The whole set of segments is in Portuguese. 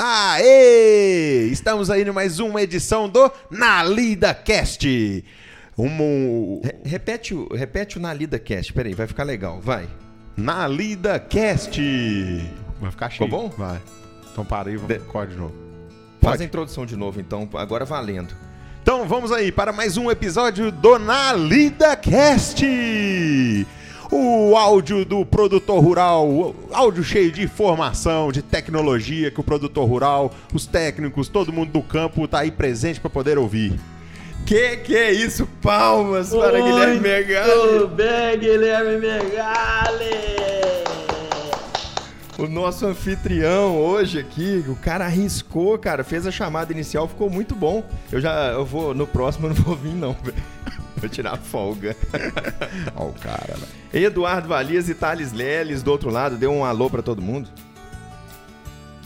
Aê! Estamos aí em mais uma edição do Na Lida Cast. Um... Re- repete, o, repete o na Lida Cast, peraí, vai ficar legal, vai. Na Lida Cast. Vai ficar cheio. Ficou bom? Vai. Então para aí, vamos De- corre de novo. Faz Pode. a introdução de novo, então, agora valendo. Então vamos aí para mais um episódio do Na Lida Cast. O áudio do produtor rural, áudio cheio de informação, de tecnologia que o produtor rural, os técnicos, todo mundo do campo tá aí presente para poder ouvir. Que que é isso? Palmas para Guilherme Megali. Tudo bem, Guilherme Megali? O nosso anfitrião hoje aqui, o cara arriscou, cara, fez a chamada inicial, ficou muito bom. Eu já, eu vou, no próximo eu não vou vir não, velho. Vou tirar folga. Ó o cara, velho. Eduardo Valias e Thales Leles do outro lado, deu um alô pra todo mundo.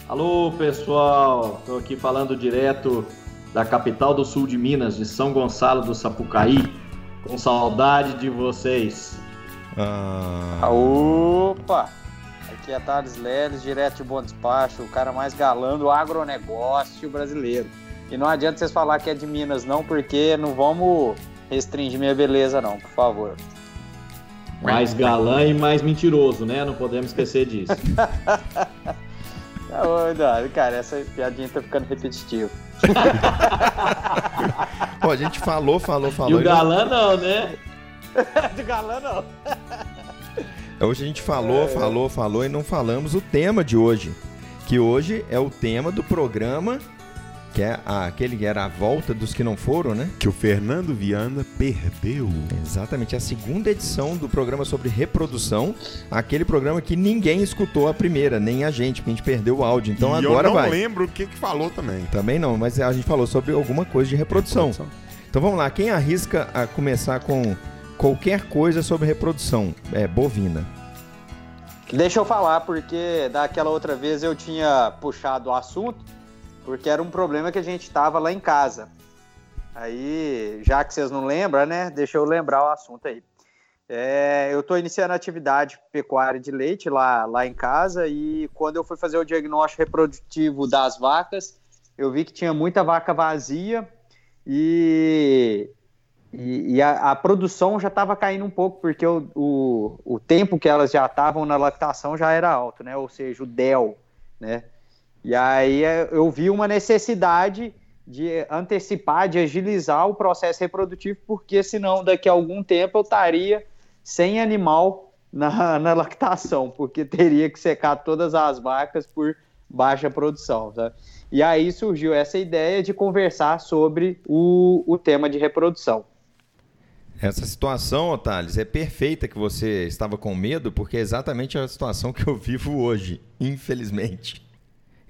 Alô, pessoal. Estou aqui falando direto da capital do sul de Minas, de São Gonçalo do Sapucaí. Com saudade de vocês. Ah, Opa! Aqui é Thales Leles, direto de Bom Despacho, o cara mais galã do agronegócio brasileiro. E não adianta vocês falar que é de Minas, não, porque não vamos restringir minha beleza, não, por favor. Mais galã e mais mentiroso, né? Não podemos esquecer disso. Ô, Eduardo, cara, essa piadinha tá ficando repetitiva. Pô, a gente falou, falou, falou. o e não- galã não, né? de galã, não. Hoje a gente falou, falou, falou e não falamos o tema de hoje. Que hoje é o tema do programa, que é aquele que era a volta dos que não foram, né? Que o Fernando Viana perdeu. Exatamente, é a segunda edição do programa sobre reprodução. Aquele programa que ninguém escutou a primeira, nem a gente, porque a gente perdeu o áudio. Então e agora eu não vai. lembro o que que falou também. Também não, mas a gente falou sobre alguma coisa de reprodução. Então vamos lá, quem arrisca a começar com qualquer coisa sobre reprodução? É bovina. Deixa eu falar, porque daquela outra vez eu tinha puxado o assunto, porque era um problema que a gente tava lá em casa. Aí, já que vocês não lembram, né? Deixa eu lembrar o assunto aí. É, eu estou iniciando a atividade pecuária de leite lá, lá em casa e quando eu fui fazer o diagnóstico reprodutivo das vacas, eu vi que tinha muita vaca vazia e, e, e a, a produção já estava caindo um pouco, porque o, o, o tempo que elas já estavam na lactação já era alto, né? Ou seja, o DEL, né? E aí é, eu vi uma necessidade de antecipar, de agilizar o processo reprodutivo, porque senão daqui a algum tempo eu estaria sem animal na, na lactação, porque teria que secar todas as vacas por baixa produção. Tá? E aí surgiu essa ideia de conversar sobre o, o tema de reprodução. Essa situação, Otales, é perfeita que você estava com medo, porque é exatamente a situação que eu vivo hoje, infelizmente.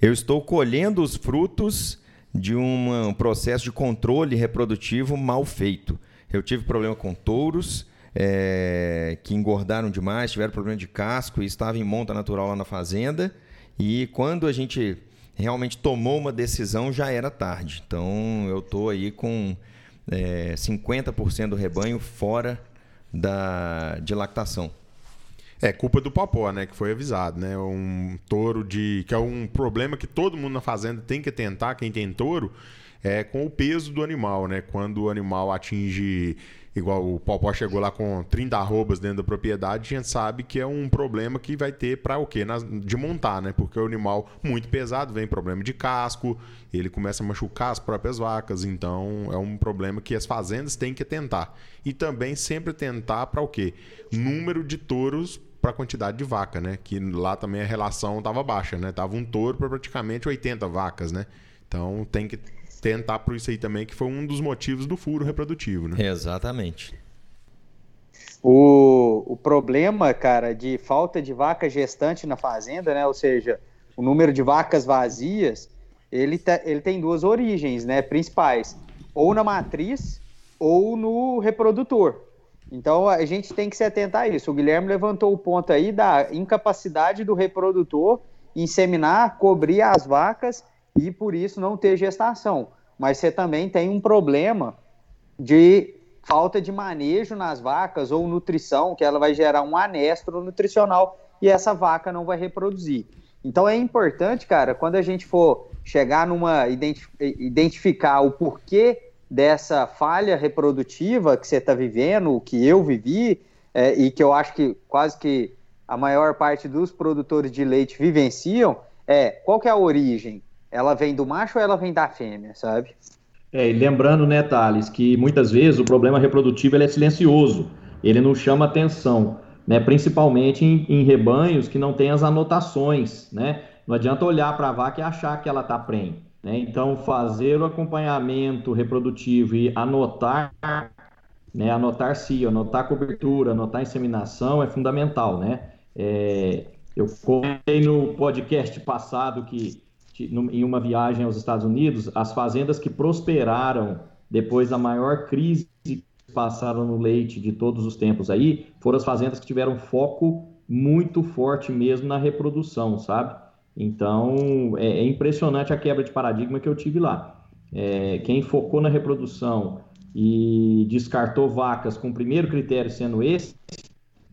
Eu estou colhendo os frutos de um processo de controle reprodutivo mal feito. Eu tive problema com touros é, que engordaram demais, tiveram problema de casco e estava em monta natural lá na fazenda. E quando a gente realmente tomou uma decisão, já era tarde. Então eu estou aí com é, 50% do rebanho fora da, de lactação. É culpa do Popó, né? Que foi avisado, né? Um touro de. que é um problema que todo mundo na fazenda tem que tentar, quem tem touro, é com o peso do animal, né? Quando o animal atinge. Igual o Popó chegou lá com 30 arrobas dentro da propriedade, a gente sabe que é um problema que vai ter para o quê? De montar, né? Porque o animal muito pesado vem problema de casco, ele começa a machucar as próprias vacas, então é um problema que as fazendas têm que tentar. E também sempre tentar para o quê? Número de touros para quantidade de vaca, né? Que lá também a relação estava baixa, né? Tava um touro para praticamente 80 vacas, né? Então tem que tentar por isso aí também, que foi um dos motivos do furo reprodutivo, né? Exatamente. O, o problema, cara, de falta de vaca gestante na fazenda, né? Ou seja, o número de vacas vazias, ele, tá- ele tem duas origens, né? Principais. Ou na matriz ou no reprodutor. Então a gente tem que se atentar a isso. O Guilherme levantou o ponto aí da incapacidade do reprodutor inseminar, cobrir as vacas e por isso não ter gestação. Mas você também tem um problema de falta de manejo nas vacas ou nutrição, que ela vai gerar um anestro nutricional e essa vaca não vai reproduzir. Então é importante, cara, quando a gente for chegar numa identificar o porquê dessa falha reprodutiva que você está vivendo, que eu vivi, é, e que eu acho que quase que a maior parte dos produtores de leite vivenciam, é qual que é a origem? Ela vem do macho ou ela vem da fêmea, sabe? É, e lembrando, né, Thales, que muitas vezes o problema reprodutivo ele é silencioso, ele não chama atenção, né, principalmente em, em rebanhos que não tem as anotações, né? Não adianta olhar para a vaca e achar que ela está prenha. Né? Então, fazer o acompanhamento reprodutivo e anotar, né, anotar cio, anotar cobertura, anotar inseminação é fundamental. Né? É, eu contei no podcast passado que, em uma viagem aos Estados Unidos, as fazendas que prosperaram depois da maior crise que passaram no leite de todos os tempos aí, foram as fazendas que tiveram foco muito forte mesmo na reprodução, sabe? Então, é, é, impressionante a quebra de paradigma que eu tive lá. É, quem focou na reprodução e descartou vacas com o primeiro critério sendo esse,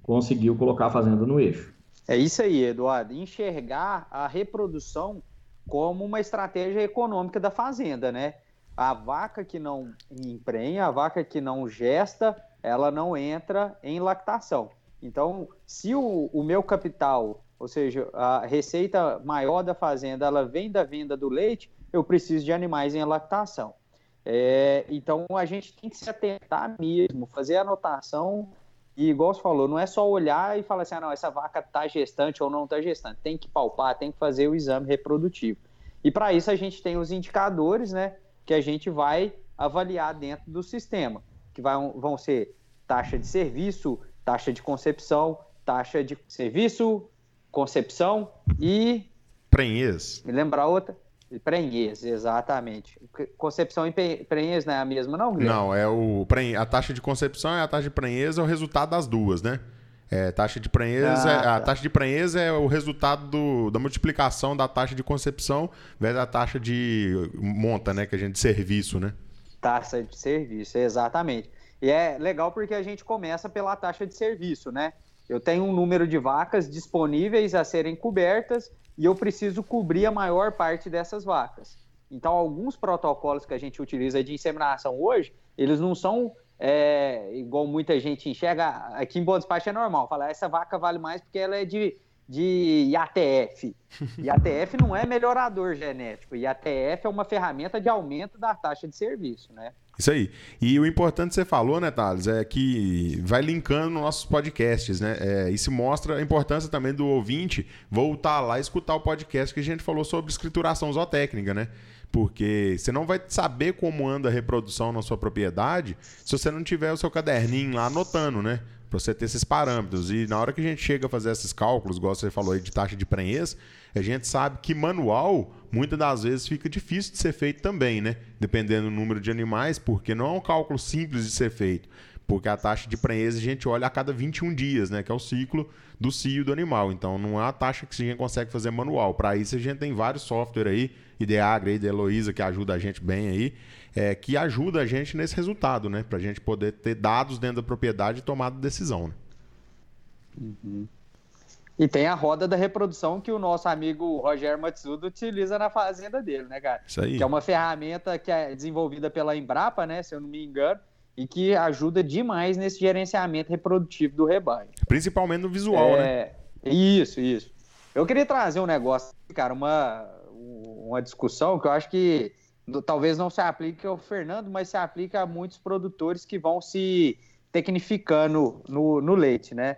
conseguiu colocar a fazenda no eixo. É isso aí, Eduardo. Enxergar a reprodução como uma estratégia econômica da fazenda, né? A vaca que não emprenha, a vaca que não gesta, ela não entra em lactação. Então, se o, o meu capital ou seja, a receita maior da fazenda ela vem da venda do leite, eu preciso de animais em lactação. É, então a gente tem que se atentar mesmo, fazer anotação e igual você falou, não é só olhar e falar assim, ah, não, essa vaca está gestante ou não está gestante. Tem que palpar, tem que fazer o exame reprodutivo. E para isso a gente tem os indicadores, né, que a gente vai avaliar dentro do sistema, que vai, vão ser taxa de serviço, taxa de concepção, taxa de serviço, Concepção e. Prenhez. Me lembrar outra? Prenhez, exatamente. Concepção e Prenhez não é a mesma, não, Guilherme? Não, é o. A taxa de concepção e a taxa de Prenhez é o resultado das duas, né? É, taxa de prenhez ah, é, tá. A taxa de prenhez é o resultado do, da multiplicação da taxa de concepção vezes a taxa de monta, né? Que a gente de serviço, né? Taxa de serviço, exatamente. E é legal porque a gente começa pela taxa de serviço, né? Eu tenho um número de vacas disponíveis a serem cobertas e eu preciso cobrir a maior parte dessas vacas. Então, alguns protocolos que a gente utiliza de inseminação hoje, eles não são é, igual muita gente enxerga. Aqui em Boa Despacho é normal, falar essa vaca vale mais porque ela é de, de IATF. IATF não é melhorador genético, IATF é uma ferramenta de aumento da taxa de serviço, né? Isso aí. E o importante que você falou, né, Thales, é que vai linkando nossos podcasts, né? É, isso mostra a importância também do ouvinte voltar lá e escutar o podcast que a gente falou sobre escrituração zootécnica, né? Porque você não vai saber como anda a reprodução na sua propriedade se você não tiver o seu caderninho lá anotando, né? Para você ter esses parâmetros. E na hora que a gente chega a fazer esses cálculos, igual você falou aí de taxa de prenhez, a gente sabe que manual muitas das vezes fica difícil de ser feito também, né? Dependendo do número de animais, porque não é um cálculo simples de ser feito. Porque a taxa de prenhez a gente olha a cada 21 dias, né? Que é o ciclo do cio do animal. Então não é a taxa que a gente consegue fazer manual. Para isso a gente tem vários softwares aí, Ideagra Heloísa, que ajuda a gente bem aí, é, que ajuda a gente nesse resultado, né? Para a gente poder ter dados dentro da propriedade e tomar decisão. Né? Uhum. E tem a roda da reprodução que o nosso amigo Roger Matsuda utiliza na fazenda dele, né, cara? Isso aí. Que é uma ferramenta que é desenvolvida pela Embrapa, né, se eu não me engano, e que ajuda demais nesse gerenciamento reprodutivo do rebanho. Principalmente no visual, é... né? Isso, isso. Eu queria trazer um negócio, cara, uma, uma discussão que eu acho que talvez não se aplique ao Fernando, mas se aplica a muitos produtores que vão se tecnificando no, no leite, né?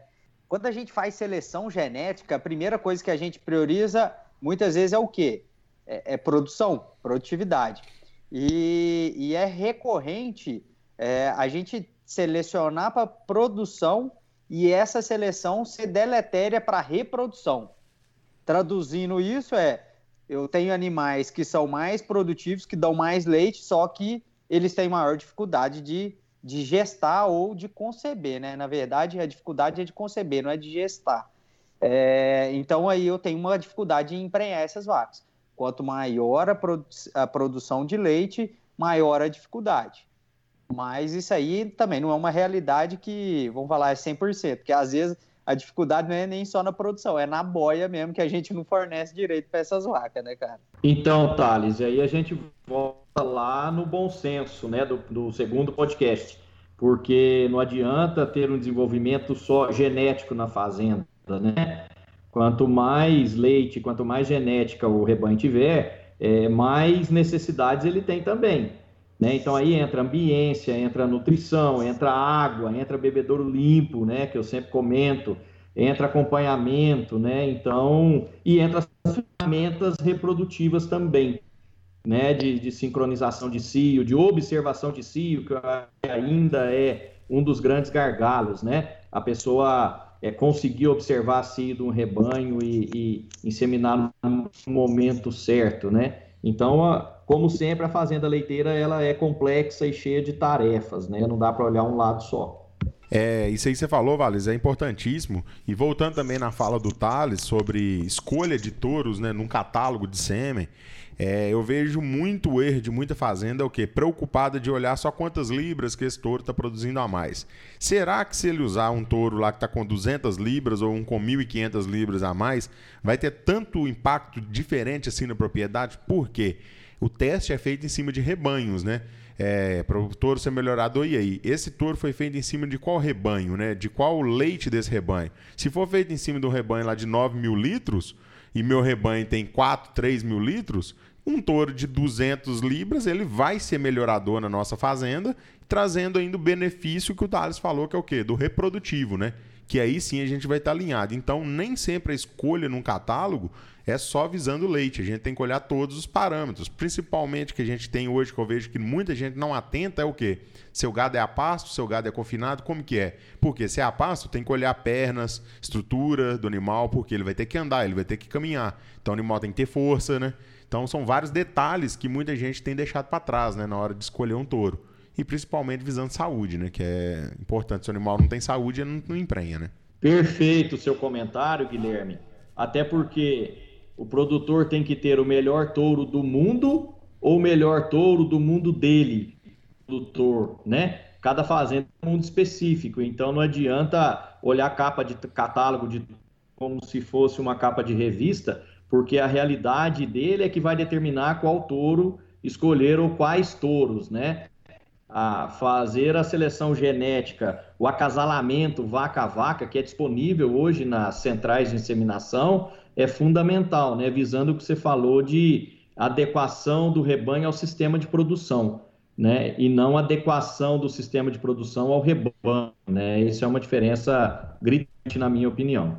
Quando a gente faz seleção genética, a primeira coisa que a gente prioriza muitas vezes é o quê? É, é produção, produtividade. E, e é recorrente é, a gente selecionar para produção e essa seleção ser deletéria para reprodução. Traduzindo isso é, eu tenho animais que são mais produtivos, que dão mais leite, só que eles têm maior dificuldade de de gestar ou de conceber, né? Na verdade, a dificuldade é de conceber, não é de gestar. É, então aí eu tenho uma dificuldade em emprenhar essas vacas. Quanto maior a, produ a produção de leite, maior a dificuldade. Mas isso aí também não é uma realidade que, vamos falar, é 100%, porque às vezes a dificuldade não é nem só na produção, é na boia mesmo que a gente não fornece direito para essas vacas, né, cara? Então, Thales, aí a gente volta lá no bom senso, né, do, do segundo podcast, porque não adianta ter um desenvolvimento só genético na fazenda, né? Quanto mais leite, quanto mais genética o rebanho tiver, é, mais necessidades ele tem também. Né? Então aí entra ambiência, entra nutrição, entra água, entra bebedouro limpo, né? Que eu sempre comento, entra acompanhamento, né? Então, e entra as ferramentas reprodutivas também, né? De, de sincronização de cio, de observação de cio, que ainda é um dos grandes gargalos, né? A pessoa é, conseguir observar cio de um rebanho e, e inseminar no momento certo, né? Então, a, como sempre, a fazenda leiteira ela é complexa e cheia de tarefas, né? Não dá para olhar um lado só. É, isso aí que você falou, Vales, é importantíssimo. E voltando também na fala do Thales sobre escolha de touros, né, num catálogo de sêmen, é, eu vejo muito erro de muita fazenda, é o quê? Preocupada de olhar só quantas libras que esse touro está produzindo a mais. Será que se ele usar um touro lá que está com 200 libras ou um com 1.500 libras a mais, vai ter tanto impacto diferente assim na propriedade? Por quê? O teste é feito em cima de rebanhos, né? É, para o touro ser melhorado, e aí? Esse touro foi feito em cima de qual rebanho, né? De qual leite desse rebanho? Se for feito em cima de um rebanho lá de 9 mil litros, e meu rebanho tem 4, 3 mil litros, um touro de 200 libras, ele vai ser melhorador na nossa fazenda, trazendo ainda o benefício que o Thales falou, que é o quê? Do reprodutivo, né? Que aí sim a gente vai estar alinhado. Então, nem sempre a escolha num catálogo é só visando leite. A gente tem que olhar todos os parâmetros. Principalmente que a gente tem hoje, que eu vejo que muita gente não atenta, é o quê? Seu gado é a pasto, seu gado é confinado, como que é? Porque se é a pasto, tem que olhar pernas, estrutura do animal, porque ele vai ter que andar, ele vai ter que caminhar. Então o animal tem que ter força, né? Então são vários detalhes que muita gente tem deixado para trás, né, na hora de escolher um touro. E principalmente visando saúde, né, que é importante. Se o animal não tem saúde, ele não, não emprenha, né? Perfeito o seu comentário, Guilherme. Até porque o produtor tem que ter o melhor touro do mundo ou o melhor touro do mundo dele, produtor, né? Cada fazenda é um mundo específico, então não adianta olhar a capa de catálogo de como se fosse uma capa de revista, porque a realidade dele é que vai determinar qual touro escolher ou quais touros, né? A fazer a seleção genética, o acasalamento vaca vaca, que é disponível hoje nas centrais de inseminação, é fundamental, né? Visando o que você falou de adequação do rebanho ao sistema de produção, né? E não adequação do sistema de produção ao rebanho, né? Isso é uma diferença gritante, na minha opinião.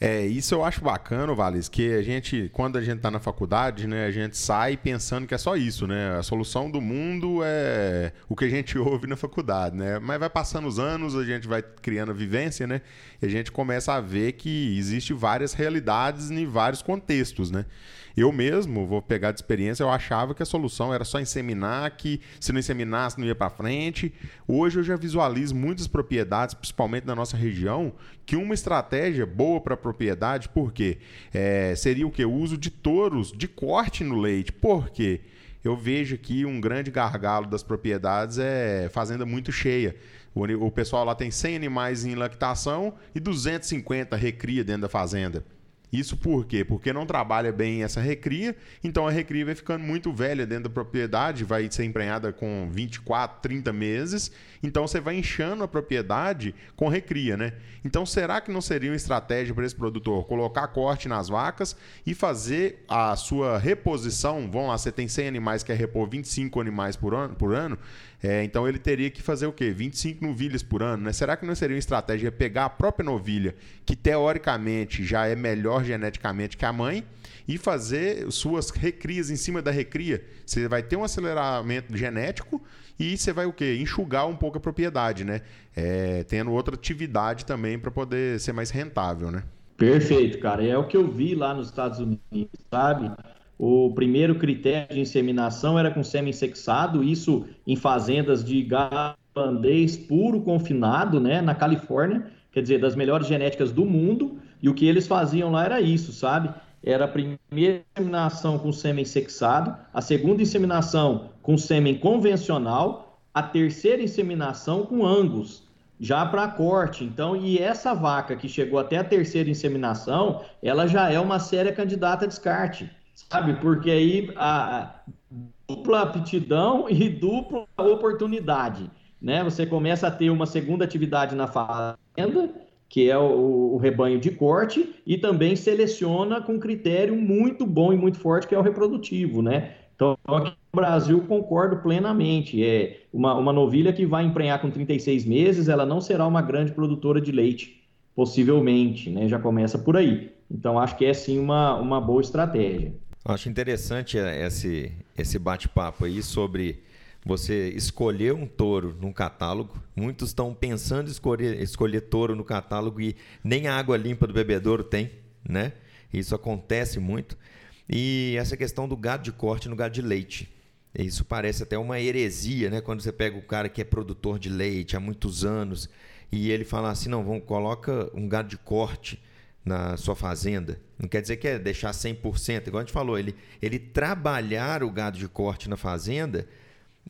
É, isso eu acho bacana, Valis, que a gente, quando a gente está na faculdade, né, a gente sai pensando que é só isso, né? A solução do mundo é o que a gente ouve na faculdade, né? Mas vai passando os anos, a gente vai criando a vivência, né? E a gente começa a ver que existe várias realidades em vários contextos, né? Eu mesmo, vou pegar de experiência, eu achava que a solução era só inseminar, que se não inseminasse não ia para frente. Hoje eu já visualizo muitas propriedades, principalmente na nossa região, que uma estratégia boa para a propriedade, por quê? É, seria o que? O uso de touros de corte no leite. Por quê? eu vejo aqui um grande gargalo das propriedades é fazenda muito cheia. O pessoal lá tem 100 animais em lactação e 250 recria dentro da fazenda. Isso por quê? Porque não trabalha bem essa recria, então a recria vai ficando muito velha dentro da propriedade, vai ser emprenhada com 24, 30 meses, então você vai inchando a propriedade com recria, né? Então será que não seria uma estratégia para esse produtor colocar corte nas vacas e fazer a sua reposição? Vamos lá, você tem 100 animais, quer repor 25 animais por ano, por ano é, então ele teria que fazer o quê? 25 novilhas por ano, né? Será que não seria uma estratégia pegar a própria novilha, que teoricamente já é melhor geneticamente que a mãe, e fazer suas recrias em cima da recria? Você vai ter um aceleramento genético e você vai o quê? Enxugar um pouco a propriedade, né? É, tendo outra atividade também para poder ser mais rentável, né? Perfeito, cara. É o que eu vi lá nos Estados Unidos, sabe? O primeiro critério de inseminação era com sêmen sexado, isso em fazendas de gado holandês puro confinado, né, na Califórnia, quer dizer, das melhores genéticas do mundo, e o que eles faziam lá era isso, sabe? Era a primeira inseminação com sêmen sexado, a segunda inseminação com sêmen convencional, a terceira inseminação com angus, já para corte. Então, e essa vaca que chegou até a terceira inseminação, ela já é uma séria candidata a descarte, sabe? Porque aí a dupla aptidão e dupla oportunidade, né? Você começa a ter uma segunda atividade na fazenda, que é o, o rebanho de corte, e também seleciona com critério muito bom e muito forte, que é o reprodutivo, né? Então, aqui no Brasil, concordo plenamente. É uma, uma novilha que vai emprenhar com 36 meses, ela não será uma grande produtora de leite, possivelmente, né? Já começa por aí. Então, acho que é sim uma, uma boa estratégia. Acho interessante esse, esse bate-papo aí sobre você escolher um touro num catálogo. Muitos estão pensando em escolher, escolher touro no catálogo e nem a água limpa do bebedouro tem, né? Isso acontece muito. E essa questão do gado de corte no gado de leite. Isso parece até uma heresia, né? Quando você pega o cara que é produtor de leite há muitos anos e ele fala assim: não, vamos, coloca um gado de corte na sua fazenda. Não quer dizer que é deixar 100%, igual a gente falou, ele, ele trabalhar o gado de corte na fazenda,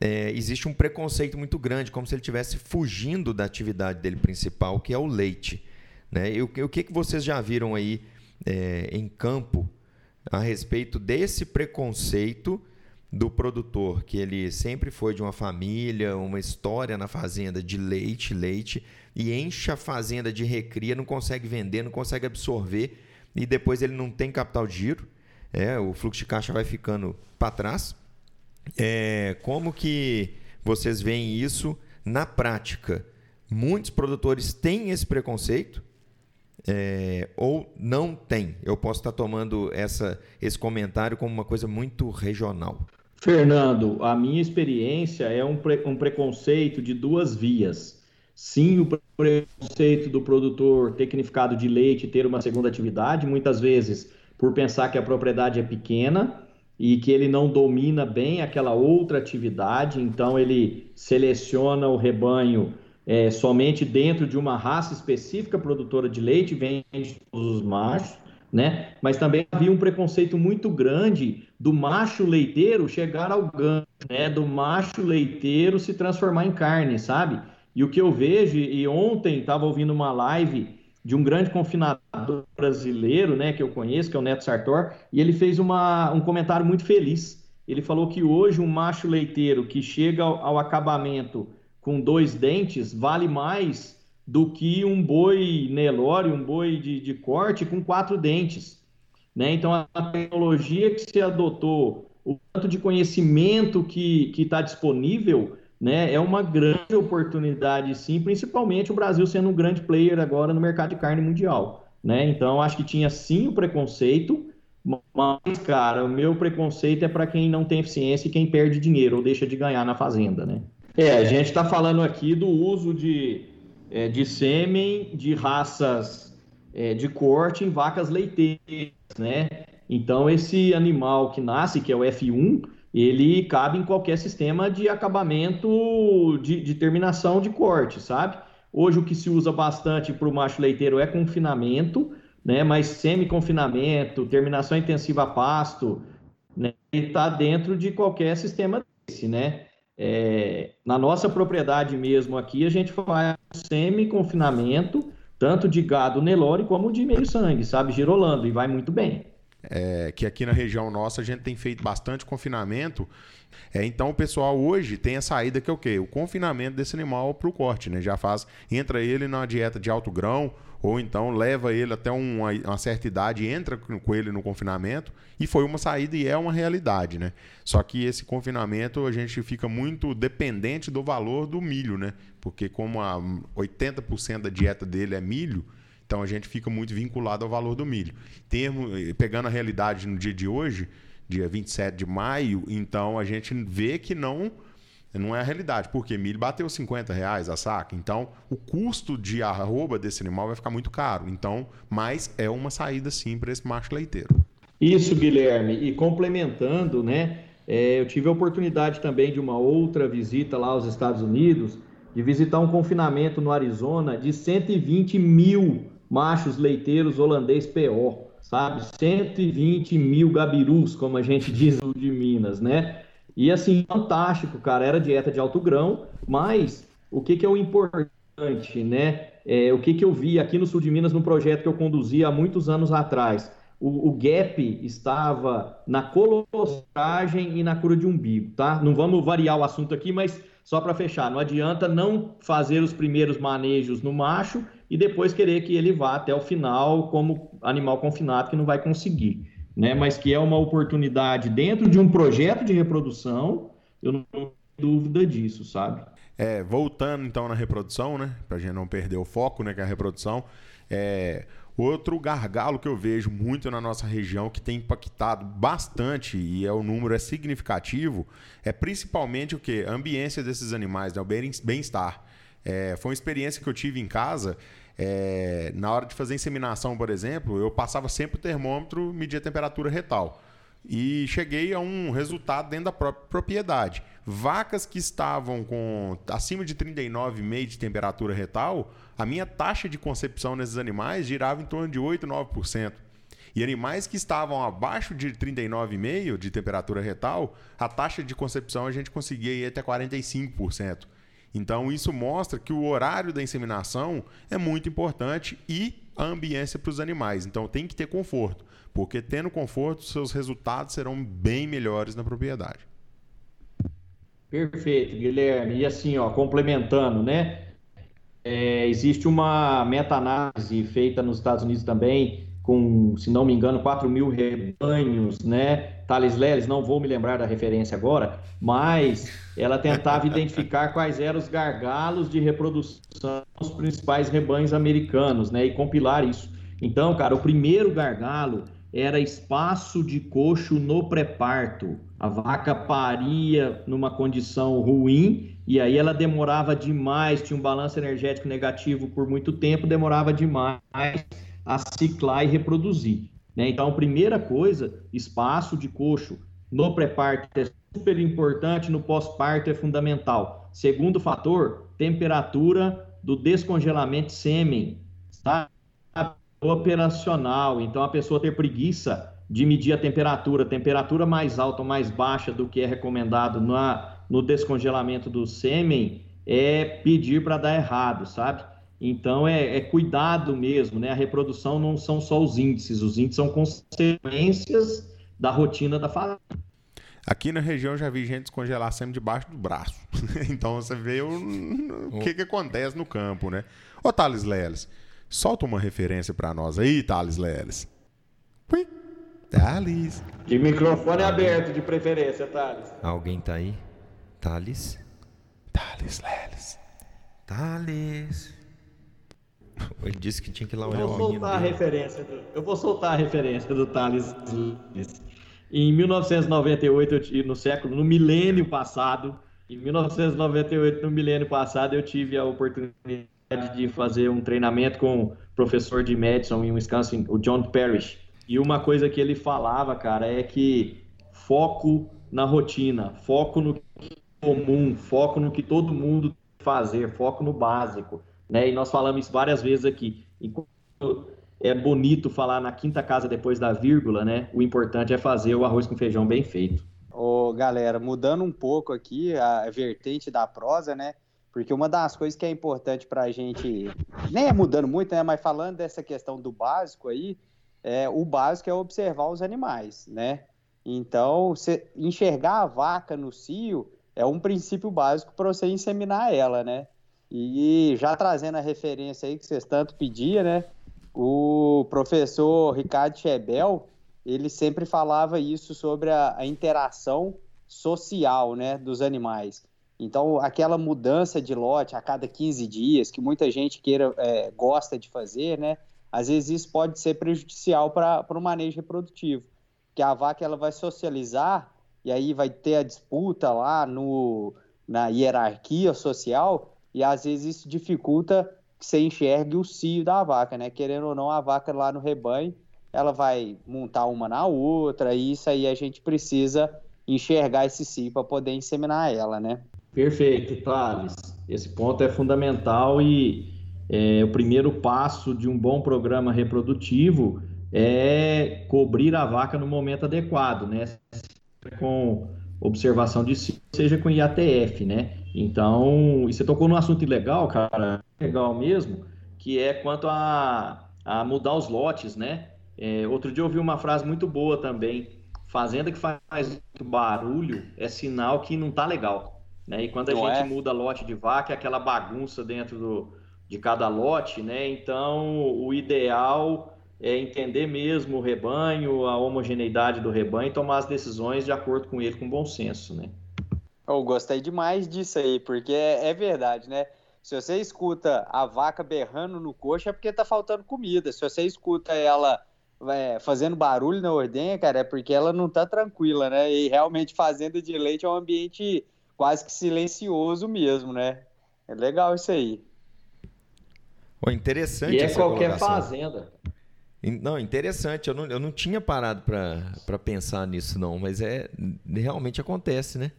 é, existe um preconceito muito grande, como se ele estivesse fugindo da atividade dele principal, que é o leite. Né? E o, o que, que vocês já viram aí é, em campo a respeito desse preconceito do produtor, que ele sempre foi de uma família, uma história na fazenda de leite, leite, e enche a fazenda de recria, não consegue vender, não consegue absorver, e depois ele não tem capital de giro, é, o fluxo de caixa vai ficando para trás. É, como que vocês veem isso na prática? Muitos produtores têm esse preconceito, é, ou não tem? Eu posso estar tomando essa, esse comentário como uma coisa muito regional. Fernando, a minha experiência é um, pre, um preconceito de duas vias. Sim, o preconceito do produtor tecnificado de leite ter uma segunda atividade, muitas vezes por pensar que a propriedade é pequena e que ele não domina bem aquela outra atividade, então ele seleciona o rebanho é, somente dentro de uma raça específica produtora de leite, vende todos os machos, né? Mas também havia um preconceito muito grande do macho leiteiro chegar ao ganho, né? Do macho leiteiro se transformar em carne, sabe? E o que eu vejo, e ontem estava ouvindo uma live de um grande confinador brasileiro, né, que eu conheço, que é o Neto Sartor, e ele fez uma, um comentário muito feliz. Ele falou que hoje um macho leiteiro que chega ao, ao acabamento com dois dentes vale mais do que um boi Nelore, um boi de, de corte com quatro dentes. Né? Então, a tecnologia que se adotou, o tanto de conhecimento que está disponível, né, é uma grande oportunidade, sim, principalmente o Brasil sendo um grande player agora no mercado de carne mundial. Né? Então, acho que tinha sim o preconceito, mas, cara, o meu preconceito é para quem não tem eficiência e quem perde dinheiro ou deixa de ganhar na fazenda, né? É, a gente está falando aqui do uso de, é, de sêmen de raças é, de corte em vacas leiteiras, né? Então, esse animal que nasce, que é o F1, ele cabe em qualquer sistema de acabamento de, de terminação de corte, sabe? Hoje, o que se usa bastante para o macho leiteiro é confinamento, né? Mas semi-confinamento, terminação intensiva a pasto, né? está dentro de qualquer sistema desse, né? É, na nossa propriedade mesmo aqui, a gente faz semi-confinamento, tanto de gado Nelore como de meio sangue, sabe? Girolando, e vai muito bem. É, que aqui na região nossa a gente tem feito bastante confinamento. É, então o pessoal hoje tem a saída que é o quê? O confinamento desse animal para o corte, né? Já faz, entra ele na dieta de alto grão, ou então leva ele até uma, uma, certa idade, entra com ele no confinamento, e foi uma saída e é uma realidade, né? Só que esse confinamento a gente fica muito dependente do valor do milho, né? Porque como a 80% da dieta dele é milho, então a gente fica muito vinculado ao valor do milho. Termo, pegando a realidade no dia de hoje, dia 27 de maio, então a gente vê que não não é a realidade, porque milho bateu 50 reais a saca. Então, o custo de arroba desse animal vai ficar muito caro. Então, mas é uma saída sim para esse macho leiteiro. Isso, Guilherme. E complementando, né? É, eu tive a oportunidade também de uma outra visita lá aos Estados Unidos, de visitar um confinamento no Arizona de 120 mil machos leiteiros holandês PO, sabe? 120 mil gabirus, como a gente diz de Minas, né? E assim, fantástico, cara. Era dieta de alto grão, mas o que, que é o importante né? É, o que, que eu vi aqui no sul de Minas, num projeto que eu conduzi há muitos anos atrás. O, o gap estava na colostragem e na cura de umbigo, tá? Não vamos variar o assunto aqui, mas só para fechar, não adianta não fazer os primeiros manejos no macho e depois querer que ele vá até o final como animal confinado que não vai conseguir, né? Mas que é uma oportunidade dentro de um projeto de reprodução, eu não tenho dúvida disso, sabe? É, voltando então na reprodução, né? Pra gente não perder o foco, né? Que é a reprodução. É, outro gargalo que eu vejo muito na nossa região que tem impactado bastante e é o número é significativo é principalmente o que a ambiência desses animais, né? o bem-estar. É, foi uma experiência que eu tive em casa. É, na hora de fazer inseminação, por exemplo, eu passava sempre o termômetro, media a temperatura retal e cheguei a um resultado dentro da própria propriedade. Vacas que estavam com acima de 39,5 de temperatura retal, a minha taxa de concepção nesses animais girava em torno de 8, 9%. E animais que estavam abaixo de 39,5 de temperatura retal, a taxa de concepção a gente conseguia ir até 45%. Então isso mostra que o horário da inseminação é muito importante e a ambiência para os animais. Então tem que ter conforto, porque tendo conforto, seus resultados serão bem melhores na propriedade. Perfeito, Guilherme. E assim, ó, complementando, né? É, existe uma meta-análise feita nos Estados Unidos também, com, se não me engano, 4 mil rebanhos, né? Thales Leles, não vou me lembrar da referência agora, mas ela tentava identificar quais eram os gargalos de reprodução dos principais rebanhos americanos, né? E compilar isso. Então, cara, o primeiro gargalo era espaço de coxo no pré-parto. A vaca paria numa condição ruim e aí ela demorava demais, tinha um balanço energético negativo por muito tempo, demorava demais a ciclar e reproduzir. Né? Então, primeira coisa, espaço de coxo no pré-parto é super importante, no pós-parto é fundamental. Segundo fator, temperatura do descongelamento sêmen. Tá? Operacional. Então, a pessoa ter preguiça de medir a temperatura, temperatura mais alta ou mais baixa do que é recomendado na, no descongelamento do sêmen, é pedir para dar errado, sabe? Então, é, é, cuidado mesmo, né? A reprodução não são só os índices, os índices são consequências da rotina da família. Aqui na região já vi gente descongelar sêmen debaixo do braço. então, você vê o, o que, que acontece no campo, né? Ô, Thales Leles, Solta uma referência para nós aí, Thales Leles. Thales. De microfone aberto, de preferência, Thales. Alguém tá aí? Thales? Thales Leles. Thales. Ele disse que tinha que ir lá olhar o. Soltar a referência do, eu vou soltar a referência do Thales. Em 1998, no século, no milênio passado, em 1998, no milênio passado, eu tive a oportunidade de fazer um treinamento com o professor de Madison em Wisconsin, o John Parrish. E uma coisa que ele falava, cara, é que foco na rotina, foco no comum, foco no que todo mundo fazer, foco no básico, né? E nós falamos isso várias vezes aqui. Enquanto é bonito falar na quinta casa depois da vírgula, né? O importante é fazer o arroz com feijão bem feito. Ô, galera, mudando um pouco aqui a vertente da prosa, né? Porque uma das coisas que é importante para a gente, nem é mudando muito, né? Mas falando dessa questão do básico aí, é, o básico é observar os animais, né? Então, enxergar a vaca no cio é um princípio básico para você inseminar ela, né? E já trazendo a referência aí que vocês tanto pediam, né? O professor Ricardo Chebel, ele sempre falava isso sobre a, a interação social, né, dos animais. Então, aquela mudança de lote a cada 15 dias, que muita gente queira, é, gosta de fazer, né? Às vezes isso pode ser prejudicial para o manejo reprodutivo. Que a vaca ela vai socializar e aí vai ter a disputa lá no, na hierarquia social e às vezes isso dificulta que você enxergue o cio da vaca, né? Querendo ou não, a vaca lá no rebanho, ela vai montar uma na outra e isso aí a gente precisa enxergar esse cio para poder inseminar ela, né? Perfeito, Thales. Esse ponto é fundamental e é, o primeiro passo de um bom programa reprodutivo é cobrir a vaca no momento adequado, né? Com observação de si, seja com IATF, né? Então, e você tocou num assunto legal, cara, legal mesmo, que é quanto a, a mudar os lotes, né? É, outro dia eu ouvi uma frase muito boa também. Fazenda que faz barulho é sinal que não tá legal. Né? E quando a não gente é? muda lote de vaca, é aquela bagunça dentro do, de cada lote, né? Então, o ideal é entender mesmo o rebanho, a homogeneidade do rebanho e tomar as decisões de acordo com ele, com bom senso, né? Eu gostei demais disso aí, porque é, é verdade, né? Se você escuta a vaca berrando no coxo, é porque tá faltando comida. Se você escuta ela é, fazendo barulho na ordenha, cara, é porque ela não tá tranquila, né? E realmente fazenda de leite é um ambiente quase que silencioso mesmo, né? É legal isso aí. Oh, interessante. E é qualquer colocação. fazenda. Não, interessante. Eu não, eu não tinha parado para pensar nisso, não, mas é realmente acontece, né?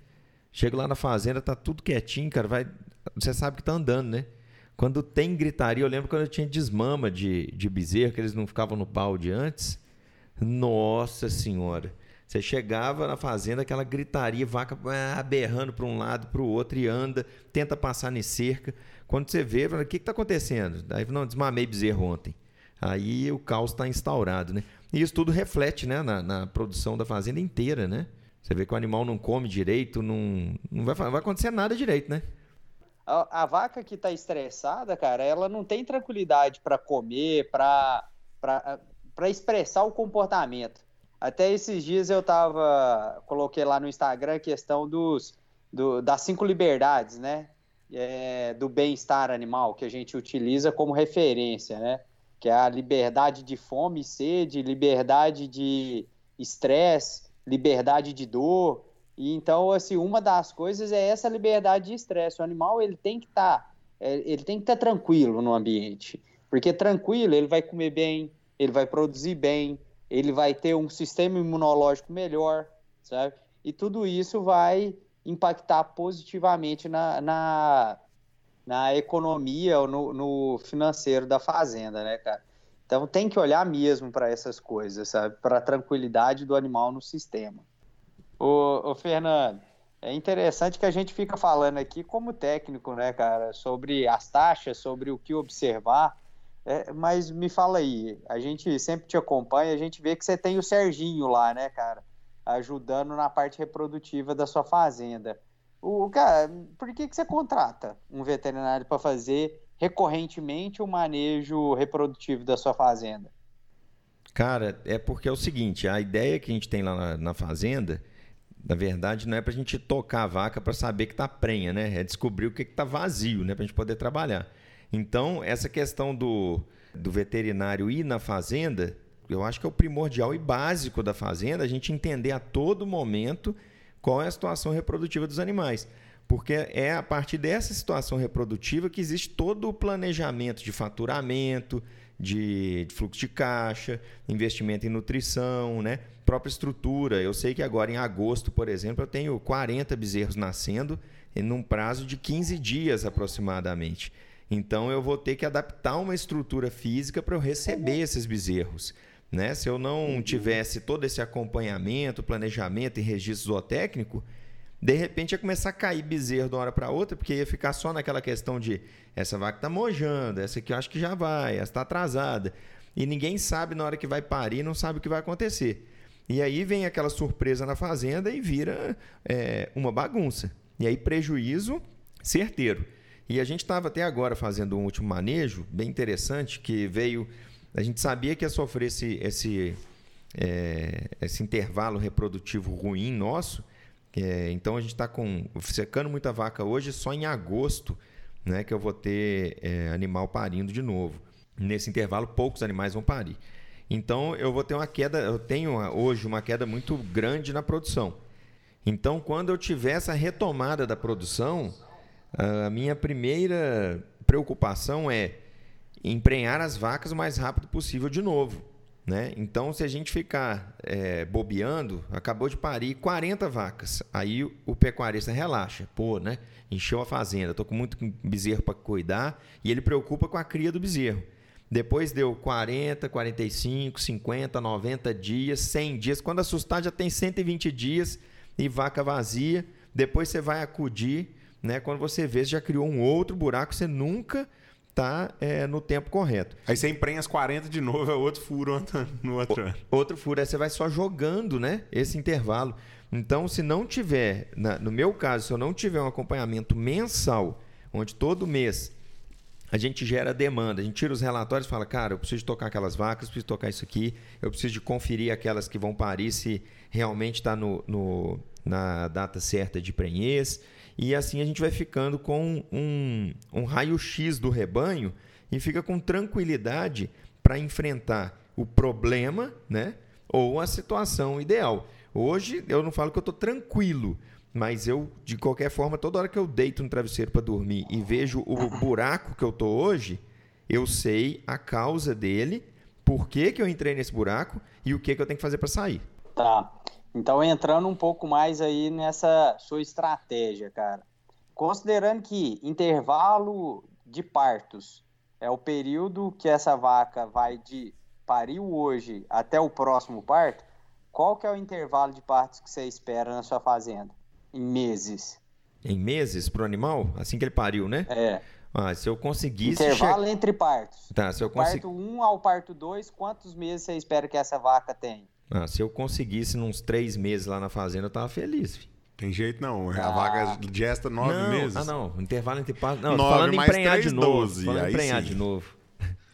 Chega lá na fazenda, tá tudo quietinho, cara. Vai, você sabe que tá andando, né? Quando tem gritaria, eu lembro quando eu tinha desmama de, de bezerro, que eles não ficavam no balde antes. Nossa Senhora. Você chegava na fazenda, aquela gritaria, vaca ah, berrando para um lado, para o outro e anda, tenta passar em cerca. Quando você vê, o que está acontecendo? Aí, não, desmamei bezerro ontem. Aí o caos está instaurado, né? E isso tudo reflete né, na, na, produção da fazenda inteira, né? Você vê que o animal não come direito, não, não vai, vai acontecer nada direito, né? A, a vaca que está estressada, cara, ela não tem tranquilidade para comer, para expressar o comportamento. Até esses dias eu tava. Coloquei lá no Instagram a questão dos, do, das cinco liberdades, né? É, do bem-estar animal, que a gente utiliza como referência, né? Que é a liberdade de fome e sede, liberdade de estresse, liberdade de dor. E então, assim, uma das coisas é essa liberdade de estresse. O animal ele tem que estar, tá, é, ele tem que estar tá tranquilo no ambiente, porque tranquilo ele vai comer bem, ele vai produzir bem, ele vai ter um sistema imunológico melhor, sabe? E tudo isso vai impactar positivamente na, na, na economia ou no, no, financeiro da fazenda, né, cara? Então tem que olhar mesmo para essas coisas, sabe? Para a tranquilidade do animal no sistema. Ô, ô, Fernando, é interessante que a gente fica falando aqui como técnico, né, cara, sobre as taxas, sobre o que observar. É, mas me fala aí, a gente sempre te acompanha, a gente vê que você tem o Serginho lá, né, cara? Ajudando na parte reprodutiva da sua fazenda. O cara, por que, que você contrata um veterinário para fazer recorrentemente o manejo reprodutivo da sua fazenda? Cara, é porque é o seguinte, a ideia que a gente tem lá na, na fazenda, na verdade, não é para a gente tocar a vaca para saber que está prenha, né? É descobrir o que está vazio, né? Para a gente poder trabalhar. Então, essa questão do, do veterinário ir na fazenda, eu acho que é o primordial e básico da fazenda, a gente entender a todo momento qual é a situação reprodutiva dos animais. Porque é a partir dessa situação reprodutiva que existe todo o planejamento de faturamento, de, de, fluxo de caixa, investimento em nutrição, né? própria estrutura. Eu sei que agora em agosto, por exemplo, eu tenho 40 bezerros nascendo em um prazo de 15 dias aproximadamente. Então eu vou ter que adaptar uma estrutura física para eu receber esses bezerros. Né? Se eu não tivesse todo esse acompanhamento, planejamento e registro zootécnico, de repente ia começar a cair bezerro de uma hora para outra, porque ia ficar só naquela questão de essa vaca está mojando, essa aqui eu acho que já vai, essa está atrasada. E ninguém sabe na hora que vai parir, não sabe o que vai acontecer. E aí vem aquela surpresa na fazenda e vira é, uma bagunça. E aí prejuízo certeiro. E a gente estava até agora fazendo um último manejo bem interessante que veio. A gente sabia que ia sofrer esse, esse, é, esse intervalo reprodutivo ruim nosso. É, então a gente está com secando muita vaca hoje só em agosto, né, que eu vou ter é, animal parindo de novo. Nesse intervalo poucos animais vão parir. Então eu vou ter uma queda, eu tenho hoje uma queda muito grande na produção. Então quando eu tiver essa retomada da produção, a minha primeira preocupação é emprenhar as vacas o mais rápido possível de novo. Né? Então, se a gente ficar é, bobeando, acabou de parir 40 vacas. Aí o pecuarista relaxa. Pô, né? Encheu a fazenda, estou com muito bezerro para cuidar e ele preocupa com a cria do bezerro. Depois deu 40, 45, 50, 90 dias, 100 dias. Quando assustar, já tem 120 dias e vaca vazia. Depois você vai acudir, né? Quando você vê, você já criou um outro buraco, você nunca está é, no tempo correto. Aí você emprenha as 40 de novo, é outro furo no outro ano. Outro furo, aí você vai só jogando né, esse intervalo. Então, se não tiver, na, no meu caso, se eu não tiver um acompanhamento mensal, onde todo mês a gente gera demanda, a gente tira os relatórios e fala, cara, eu preciso tocar aquelas vacas, preciso tocar isso aqui, eu preciso de conferir aquelas que vão parir se realmente está no, no, na data certa de prenhez. E assim a gente vai ficando com um, um raio-x do rebanho e fica com tranquilidade para enfrentar o problema né, ou a situação ideal. Hoje eu não falo que eu estou tranquilo, mas eu, de qualquer forma, toda hora que eu deito no travesseiro para dormir e vejo o buraco que eu estou hoje, eu sei a causa dele, por que, que eu entrei nesse buraco e o que, que eu tenho que fazer para sair. Tá. Então, entrando um pouco mais aí nessa sua estratégia, cara. Considerando que intervalo de partos é o período que essa vaca vai de pariu hoje até o próximo parto, qual que é o intervalo de partos que você espera na sua fazenda? Em meses. Em meses para o animal? Assim que ele pariu, né? É. Ah, se eu conseguisse. Intervalo che... entre partos. Tá, se eu conseguir. Parto 1 ao parto 2, quantos meses você espera que essa vaca tenha? Ah, se eu conseguisse uns três meses lá na fazenda, eu tava feliz. Filho. Tem jeito não. A ah. vaga gesta nove não, meses. Ah, não. Intervalo entre partos. Não, nove, falando em emprenhar 3, de novo. 12, falando em emprenhar sim. de novo.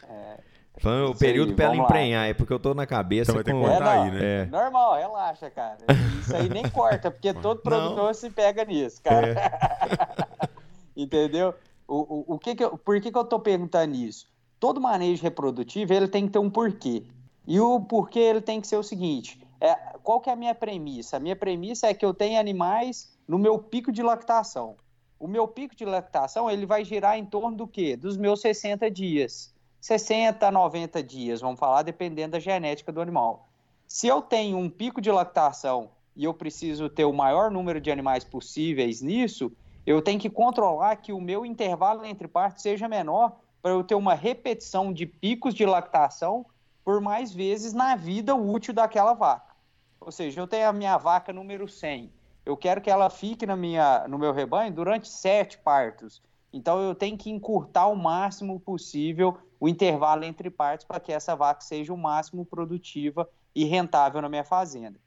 É, falando o período para ela emprenhar, é porque eu tô na cabeça. Então vai ter que cortar é, aí, né? É. Normal, relaxa, cara. Isso aí nem corta, porque todo produtor não. se pega nisso, cara. É. Entendeu? O, o, o que que eu, por que, que eu tô perguntando isso? Todo manejo reprodutivo ele tem que ter um porquê. E o porquê ele tem que ser o seguinte: é, qual que é a minha premissa? A minha premissa é que eu tenho animais no meu pico de lactação. O meu pico de lactação ele vai girar em torno do quê? Dos meus 60 dias. 60 a 90 dias, vamos falar, dependendo da genética do animal. Se eu tenho um pico de lactação e eu preciso ter o maior número de animais possíveis nisso, eu tenho que controlar que o meu intervalo entre partes seja menor para eu ter uma repetição de picos de lactação por mais vezes na vida útil daquela vaca. Ou seja, eu tenho a minha vaca número 100, eu quero que ela fique na minha, no meu rebanho durante sete partos. Então eu tenho que encurtar o máximo possível o intervalo entre partos para que essa vaca seja o máximo produtiva e rentável na minha fazenda.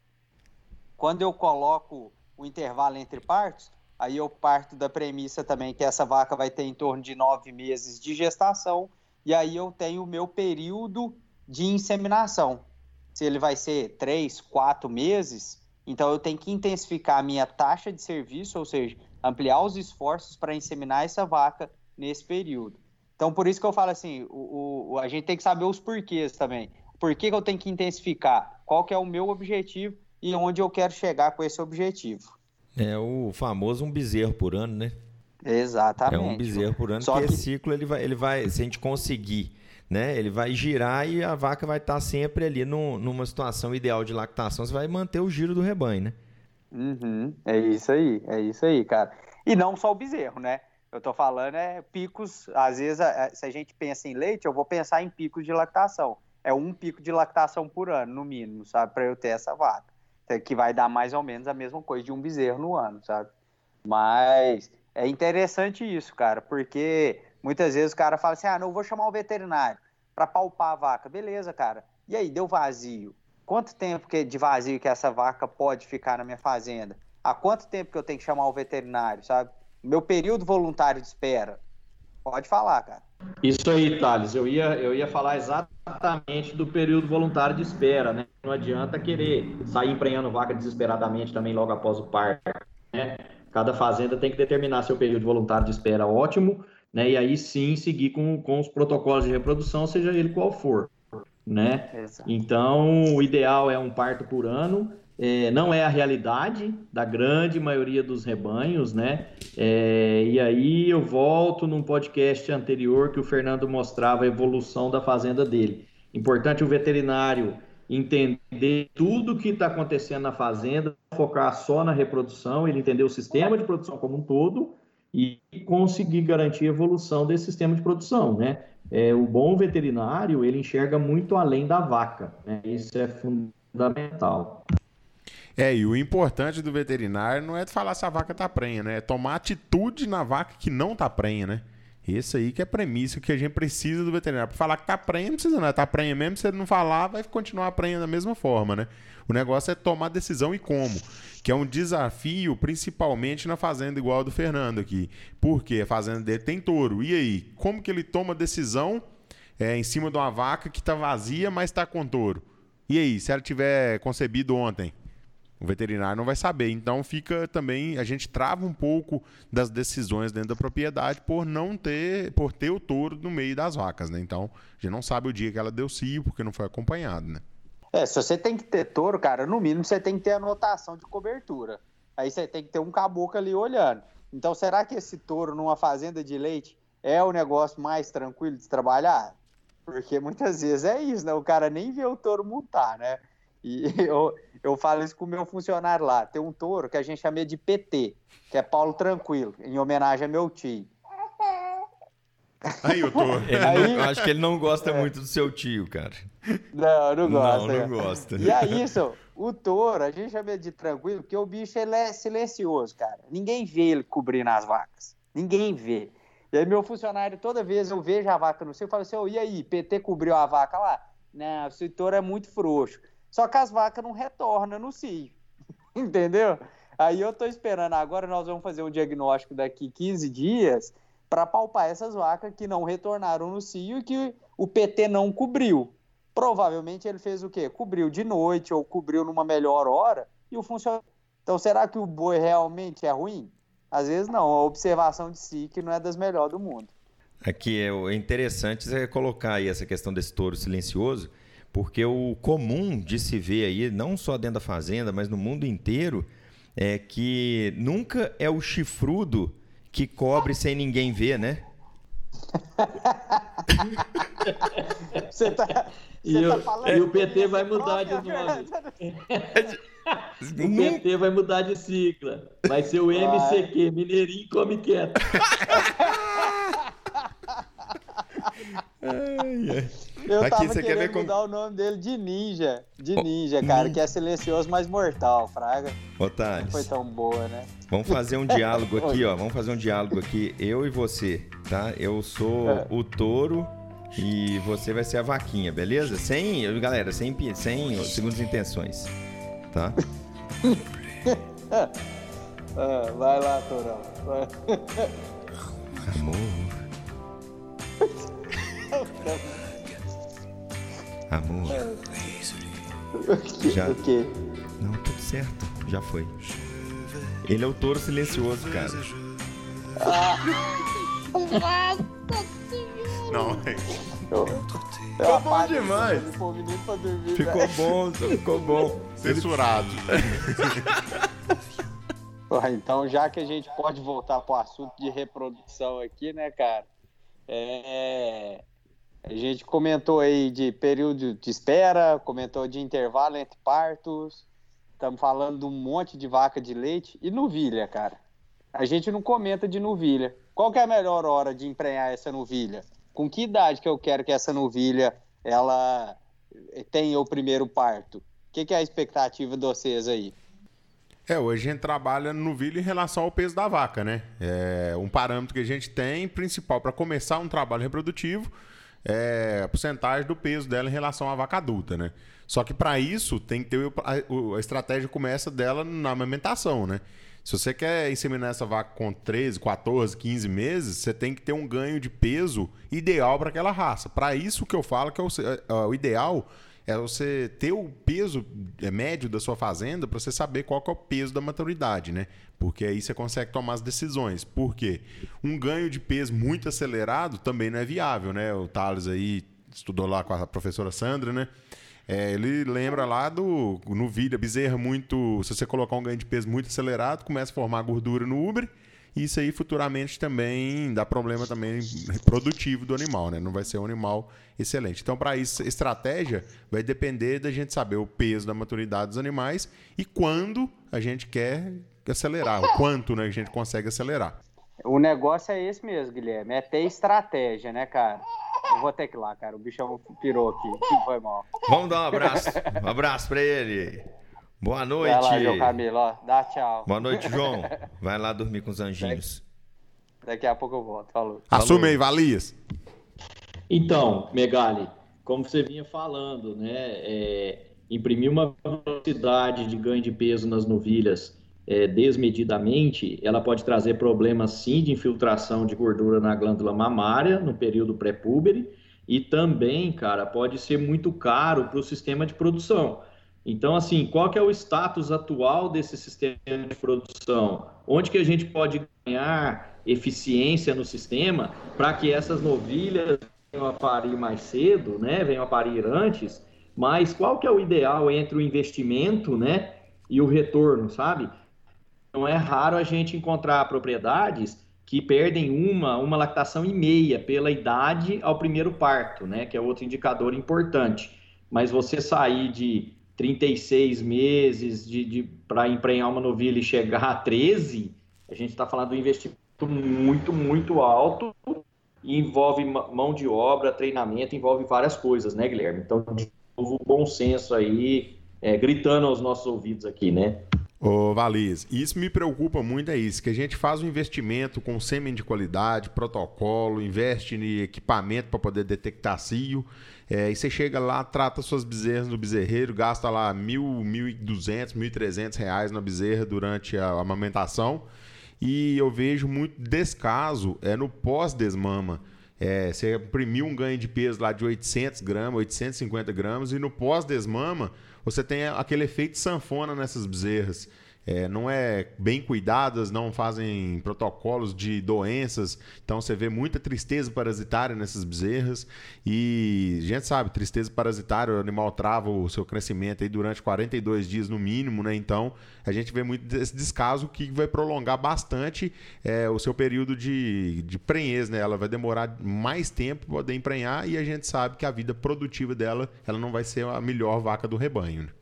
Quando eu coloco o intervalo entre partos, aí eu parto da premissa também que essa vaca vai ter em torno de nove meses de gestação, e aí eu tenho o meu período de inseminação. Se ele vai ser três, quatro meses, então eu tenho que intensificar a minha taxa de serviço, ou seja, ampliar os esforços para inseminar essa vaca nesse período. Então, por isso que eu falo assim, o, o, a gente tem que saber os porquês também. Por que, que eu tenho que intensificar? Qual que é o meu objetivo e onde eu quero chegar com esse objetivo? É o famoso um bezerro por ano, né? Exatamente. É um bezerro por ano, Só que, que esse ciclo ele vai, ele vai, se a gente conseguir né? Ele vai girar e a vaca vai estar sempre ali no, numa situação ideal de lactação. Você vai manter o giro do rebanho, né? Uhum, é isso aí, é isso aí, cara. E não só o bezerro, né? Eu tô falando é picos, às vezes, se a gente pensa em leite, eu vou pensar em picos de lactação. É um pico de lactação por ano, no mínimo, sabe? Para eu ter essa vaca. Que vai dar mais ou menos a mesma coisa de um bezerro no ano, sabe? Mas é interessante isso, cara, porque Muitas vezes o cara fala assim: ah, não vou chamar o veterinário para palpar a vaca. Beleza, cara. E aí, deu vazio. Quanto tempo que, de vazio que essa vaca pode ficar na minha fazenda? Há quanto tempo que eu tenho que chamar o veterinário, sabe? Meu período voluntário de espera. Pode falar, cara. Isso aí, Thales. Eu ia, eu ia falar exatamente do período voluntário de espera, né? Não adianta querer sair emprenhando vaca desesperadamente também logo após o parto, né? Cada fazenda tem que determinar seu período voluntário de espera ótimo né? E aí sim seguir com, com os protocolos de reprodução, seja ele qual for, né? Exato. Então, o ideal é um parto por ano, é, não é a realidade da grande maioria dos rebanhos, né? É, e aí eu volto num podcast anterior que o Fernando mostrava a evolução da fazenda dele. Importante o veterinário entender tudo que está acontecendo na fazenda, focar só na reprodução, ele entender o sistema de produção como um todo e conseguir garantir a evolução desse sistema de produção, né? É, o bom veterinário, ele enxerga muito além da vaca, né? Isso é fundamental. É, e o importante do veterinário não é falar se a vaca tá prenha, né? É tomar atitude na vaca que não tá prenha, né? Esse aí que é a premissa que a gente precisa do veterinário. Para falar que tá prenha, não precisa, não. Tá prenha mesmo, se ele não falar, vai continuar prenha da mesma forma, né? O negócio é tomar decisão e como. Que é um desafio, principalmente na fazenda igual a do Fernando aqui. Porque a fazenda dele tem touro. E aí? Como que ele toma decisão é, em cima de uma vaca que tá vazia, mas tá com touro? E aí, se ela tiver concebido ontem? O veterinário não vai saber. Então fica também, a gente trava um pouco das decisões dentro da propriedade por não ter, por ter o touro no meio das vacas, né? Então, a gente não sabe o dia que ela deu cio porque não foi acompanhado, né? É, se você tem que ter touro, cara, no mínimo você tem que ter anotação de cobertura. Aí você tem que ter um caboclo ali olhando. Então, será que esse touro numa fazenda de leite é o negócio mais tranquilo de trabalhar? Porque muitas vezes é isso, né? O cara nem vê o touro montar, né? E eu, eu falo isso com o meu funcionário lá. Tem um touro que a gente chama de PT, que é Paulo Tranquilo, em homenagem a meu tio. Aí o touro. Aí, não, acho que ele não gosta é. muito do seu tio, cara. Não, não gosta. Não, não gosta. E aí, isso, o touro, a gente chama de tranquilo, porque o bicho ele é silencioso, cara. Ninguém vê ele cobrindo as vacas. Ninguém vê. E aí, meu funcionário, toda vez eu vejo a vaca no cio, eu falo assim: oh, e aí, PT cobriu a vaca lá? Não, o touro é muito frouxo. Só que as vacas não retornam no cio. Entendeu? Aí eu tô esperando agora, nós vamos fazer um diagnóstico daqui 15 dias para palpar essas vacas que não retornaram no cio e que o PT não cobriu. Provavelmente ele fez o quê? Cobriu de noite ou cobriu numa melhor hora e o funcionário. Então será que o boi realmente é ruim? Às vezes não, a observação de si que não é das melhores do mundo. Aqui é interessante é colocar aí essa questão desse touro silencioso, porque o comum de se ver aí, não só dentro da fazenda, mas no mundo inteiro, é que nunca é o chifrudo que cobre sem ninguém ver, né? Você tá, e, tá falando e o PT vai mudar de nome. o PT vai mudar de sigla. Vai ser o MCQ, Mineirinho Come Quieto. ai, ai. Eu Aqui, tava você quer ver como... mudar o nome dele de Ninja. De Ninja, cara, que é silencioso, mas mortal, Fraga. Ô, Thales. Não foi tão boa, né? Vamos fazer um diálogo aqui, ó. Vamos fazer um diálogo aqui, eu e você, tá? Eu sou é. o touro e você vai ser a vaquinha, beleza? Sem, galera, sem, sem segundas intenções, tá? ah, vai lá, Torão. Vai. Amor. Amor. Já... O quê? Não, tudo certo. Já foi. Ele é o touro silencioso, cara. Ah. Não, é. Ficou bom demais. Ficou bom, ficou bom. Censurado. então, já que a gente pode voltar para o assunto de reprodução aqui, né, cara? É, a gente comentou aí de período de espera, comentou de intervalo entre partos. Estamos falando de um monte de vaca de leite e novilha, cara. A gente não comenta de novilha. Qual que é a melhor hora de emprenhar essa novilha? Com que idade que eu quero que essa novilha ela tenha o primeiro parto? O que, que é a expectativa de vocês aí? É, hoje a gente trabalha no em relação ao peso da vaca, né? É um parâmetro que a gente tem principal para começar um trabalho reprodutivo é, a porcentagem do peso dela em relação à vaca adulta, né? Só que para isso tem que ter a, a, estratégia começa dela na amamentação, né? Se você quer inseminar essa vaca com 13, 14, 15 meses, você tem que ter um ganho de peso ideal para aquela raça. Para isso que eu falo que é o, é, o ideal é você ter o peso é, médio da sua fazenda para você saber qual é o peso da maturidade, né? Porque aí você consegue tomar as decisões. Por quê? Um ganho de peso muito acelerado também não é viável, né? O Thales aí estudou lá com a professora Sandra, né? É, ele lembra lá do novilha, bezerra muito. Se você colocar um ganho de peso muito acelerado, começa a formar gordura no Uber isso aí futuramente também dá problema também produtivo do animal, né? Não vai ser um animal excelente. Então, para isso, estratégia vai depender da gente saber o peso da maturidade dos animais e quando a gente quer acelerar, o quanto né, a gente consegue acelerar. O negócio é esse mesmo, Guilherme, é ter estratégia, né, cara? Eu vou ter que ir lá, cara. O bichão pirou aqui. Foi mal. Vamos dar um abraço. Um abraço pra ele. Boa noite. Vai lá, João Camilo, ó. Dá tchau. Boa noite, João. Vai lá dormir com os anjinhos. Daqui a pouco eu volto. Falou. Assume aí, Valias. Então, Megali, como você vinha falando, né? É, imprimir uma velocidade de ganho de peso nas novilhas é, desmedidamente, ela pode trazer problemas sim de infiltração de gordura na glândula mamária no período pré-púbere e também, cara, pode ser muito caro para o sistema de produção. Então, assim, qual que é o status atual desse sistema de produção? Onde que a gente pode ganhar eficiência no sistema para que essas novilhas venham a parir mais cedo, né? Venham a parir antes, mas qual que é o ideal entre o investimento, né, e o retorno, sabe? Não é raro a gente encontrar propriedades que perdem uma, uma lactação e meia pela idade ao primeiro parto, né, que é outro indicador importante. Mas você sair de 36 meses de, de para emprenhar uma novilha e chegar a 13, a gente está falando de um investimento muito, muito alto e envolve mão de obra, treinamento, envolve várias coisas, né, Guilherme? Então, de novo, bom senso aí, é, gritando aos nossos ouvidos aqui, né? Ô, Valiz, isso me preocupa muito, é isso, que a gente faz um investimento com sêmen de qualidade, protocolo, investe em equipamento para poder detectar cio, é, e você chega lá, trata suas bezerras no bezerreiro, gasta lá mil, mil e duzentos, mil e trezentos reais na bezerra durante a amamentação, e eu vejo muito descaso é no pós-desmama. É, você imprimiu um ganho de peso lá de 800 gramas, 850 gramas, e no pós-desmama você tem aquele efeito sanfona nessas bezerras é, não é bem cuidadas, não fazem protocolos de doenças. Então você vê muita tristeza parasitária nessas bezerras. E a gente sabe, tristeza parasitária, o animal trava o seu crescimento aí durante 42 dias no mínimo, né? Então a gente vê muito esse descaso que vai prolongar bastante é, o seu período de, de prenhez, né? Ela vai demorar mais tempo para poder emprenhar e a gente sabe que a vida produtiva dela ela não vai ser a melhor vaca do rebanho. Né?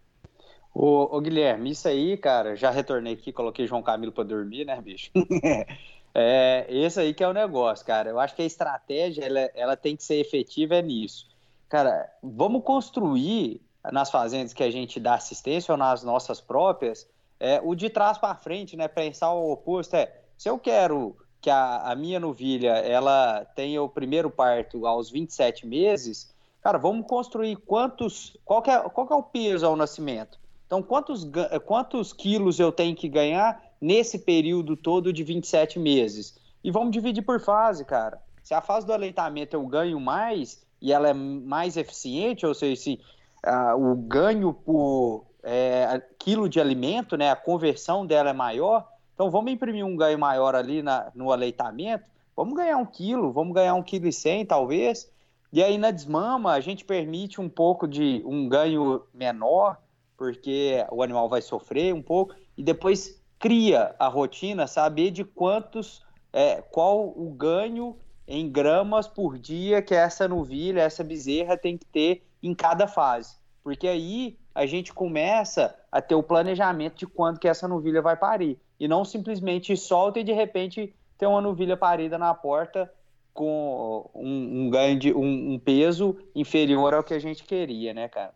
Ô, ô, Guilherme, isso aí, cara, já retornei aqui, coloquei João Camilo para dormir, né, bicho? é, esse aí que é o negócio, cara. Eu acho que a estratégia, ela, ela tem que ser efetiva é nisso. Cara, vamos construir nas fazendas que a gente dá assistência ou nas nossas próprias, é, o de trás para frente, né? Pensar o oposto é, se eu quero que a, a minha novilha, ela tenha o primeiro parto aos 27 meses, cara, vamos construir quantos, qual é, qual é o peso ao nascimento? Então, quantos, quantos quilos eu tenho que ganhar nesse período todo de 27 meses? E vamos dividir por fase, cara. Se a fase do aleitamento eu ganho mais e ela é mais eficiente, ou seja, se uh, o ganho por é, quilo de alimento, né, a conversão dela é maior, então vamos imprimir um ganho maior ali na, no aleitamento, vamos ganhar um quilo, vamos ganhar um quilo e cem talvez, e aí na desmama a gente permite um pouco de um ganho menor, porque o animal vai sofrer um pouco, e depois cria a rotina, saber de quantos, é, qual o ganho em gramas por dia que essa novilha, essa bezerra tem que ter em cada fase. Porque aí a gente começa a ter o planejamento de quando que essa novilha vai parir. E não simplesmente solta e de repente ter uma novilha parida na porta com um, um ganho de um, um peso inferior ao que a gente queria, né, cara?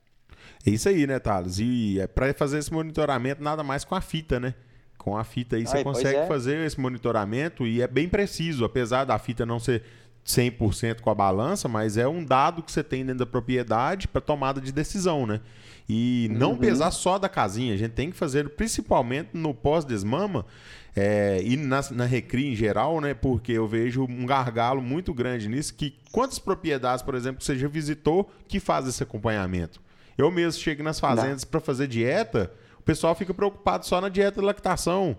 É isso aí, né, Thales? E é para fazer esse monitoramento, nada mais com a fita, né? Com a fita aí você consegue é. fazer esse monitoramento e é bem preciso, apesar da fita não ser 100% com a balança, mas é um dado que você tem dentro da propriedade para tomada de decisão, né? E não uhum. pesar só da casinha, a gente tem que fazer principalmente no pós-desmama é, e na, na recria em geral, né? Porque eu vejo um gargalo muito grande nisso, que quantas propriedades, por exemplo, você já visitou que faz esse acompanhamento? Eu mesmo chego nas fazendas para fazer dieta, o pessoal fica preocupado só na dieta de lactação.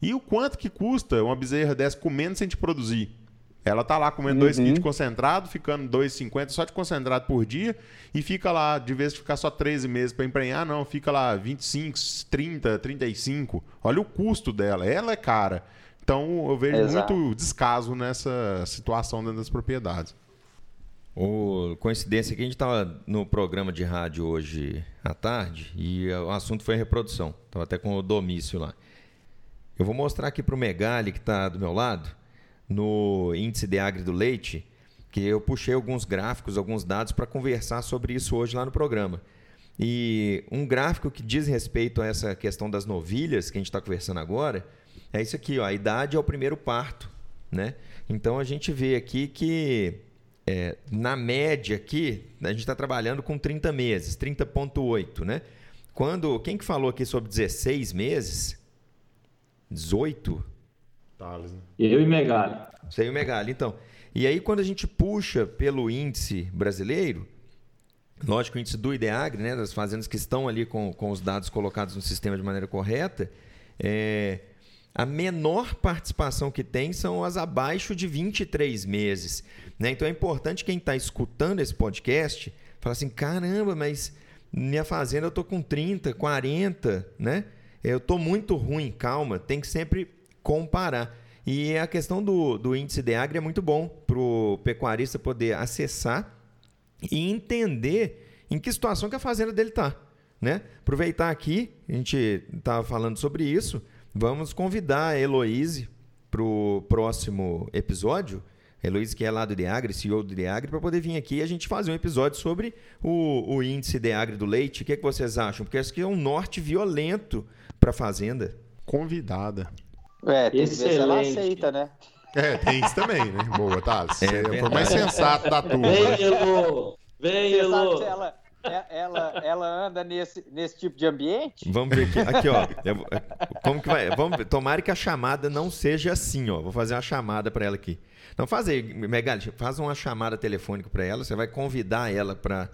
E o quanto que custa uma bezerra dessa comendo sem te produzir? Ela tá lá comendo 2 uhum. kg de concentrado, ficando 2,50 só de concentrado por dia, e fica lá, de vez de ficar só 13 meses para emprenhar, não, fica lá 25, 30, 35. Olha o custo dela, ela é cara. Então eu vejo Exato. muito descaso nessa situação dentro das propriedades. O, coincidência que a gente estava no programa de rádio hoje à tarde e o assunto foi reprodução. Estava até com o Domício lá. Eu vou mostrar aqui para o Megali, que está do meu lado, no índice de agri do leite, que eu puxei alguns gráficos, alguns dados para conversar sobre isso hoje lá no programa. E um gráfico que diz respeito a essa questão das novilhas que a gente está conversando agora é isso aqui, ó, a idade é o primeiro parto, né? Então a gente vê aqui que é, na média aqui a gente está trabalhando com 30 meses, 30.8, né? Quando quem que falou aqui sobre 16 meses? 18? Thales, né? Eu e Megali. Você e o Megali, então. E aí quando a gente puxa pelo índice brasileiro, lógico, o índice do IDEAGRE, né, das fazendas que estão ali com, com os dados colocados no sistema de maneira correta, é, a menor participação que tem são as abaixo de 23 meses. Né? Então é importante quem está escutando esse podcast falar assim: caramba, mas minha fazenda eu estou com 30, 40, né? Eu estou muito ruim, calma, tem que sempre comparar. E a questão do, do índice de agri é muito bom para o pecuarista poder acessar e entender em que situação que a fazenda dele está. Né? Aproveitar aqui, a gente estava falando sobre isso, vamos convidar a Heloíse para o próximo episódio. Heloíse, que é lá do Deagre, CEO do Deagre, para poder vir aqui e a gente fazer um episódio sobre o, o índice Deagre do leite. O que, é que vocês acham? Porque acho que é um norte violento para a fazenda. Convidada. É, tem Excelente. que ver se ela aceita, né? É, tem isso também, né? Boa, tá. É, foi mais sensato da turma. Vem, Elo! Vem, Elo! Ela, é, ela, ela anda nesse, nesse tipo de ambiente? Vamos ver aqui. Aqui, ó. Eu, como que vai? Vamos ver. Tomara que a chamada não seja assim, ó. Vou fazer uma chamada para ela aqui. Não, faz aí, Megali, faz uma chamada telefônica para ela. Você vai convidar ela para